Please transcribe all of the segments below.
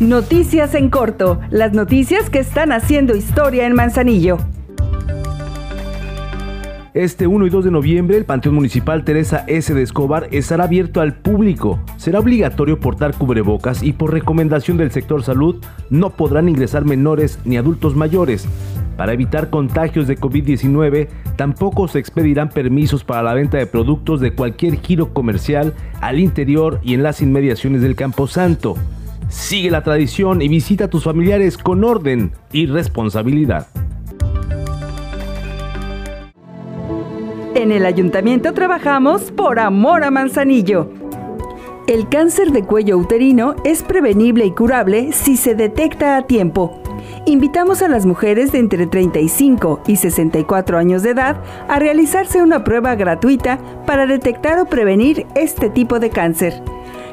Noticias en corto, las noticias que están haciendo historia en Manzanillo. Este 1 y 2 de noviembre, el Panteón Municipal Teresa S. de Escobar estará abierto al público. Será obligatorio portar cubrebocas y por recomendación del sector salud no podrán ingresar menores ni adultos mayores. Para evitar contagios de COVID-19, tampoco se expedirán permisos para la venta de productos de cualquier giro comercial al interior y en las inmediaciones del Camposanto. Sigue la tradición y visita a tus familiares con orden y responsabilidad. En el ayuntamiento trabajamos por amor a Manzanillo. El cáncer de cuello uterino es prevenible y curable si se detecta a tiempo. Invitamos a las mujeres de entre 35 y 64 años de edad a realizarse una prueba gratuita para detectar o prevenir este tipo de cáncer.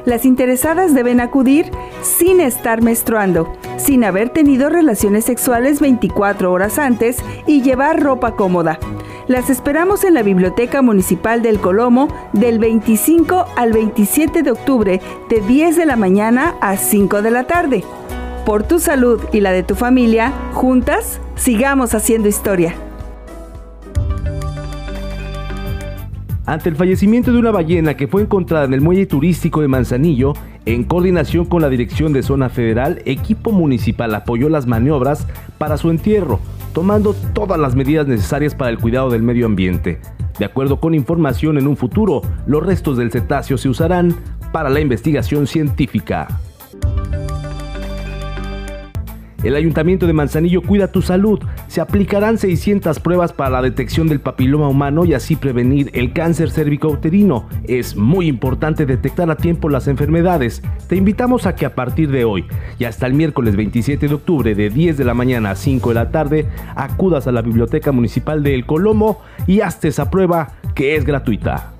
Las interesadas deben acudir sin estar menstruando, sin haber tenido relaciones sexuales 24 horas antes y llevar ropa cómoda. Las esperamos en la Biblioteca Municipal del Colomo del 25 al 27 de octubre de 10 de la mañana a 5 de la tarde. Por tu salud y la de tu familia, juntas, sigamos haciendo historia. Ante el fallecimiento de una ballena que fue encontrada en el muelle turístico de Manzanillo, en coordinación con la Dirección de Zona Federal, equipo municipal apoyó las maniobras para su entierro, tomando todas las medidas necesarias para el cuidado del medio ambiente. De acuerdo con información en un futuro, los restos del cetáceo se usarán para la investigación científica. El Ayuntamiento de Manzanillo cuida tu salud. Se aplicarán 600 pruebas para la detección del papiloma humano y así prevenir el cáncer cérvico-uterino. Es muy importante detectar a tiempo las enfermedades. Te invitamos a que a partir de hoy y hasta el miércoles 27 de octubre de 10 de la mañana a 5 de la tarde acudas a la Biblioteca Municipal de El Colomo y hazte esa prueba que es gratuita.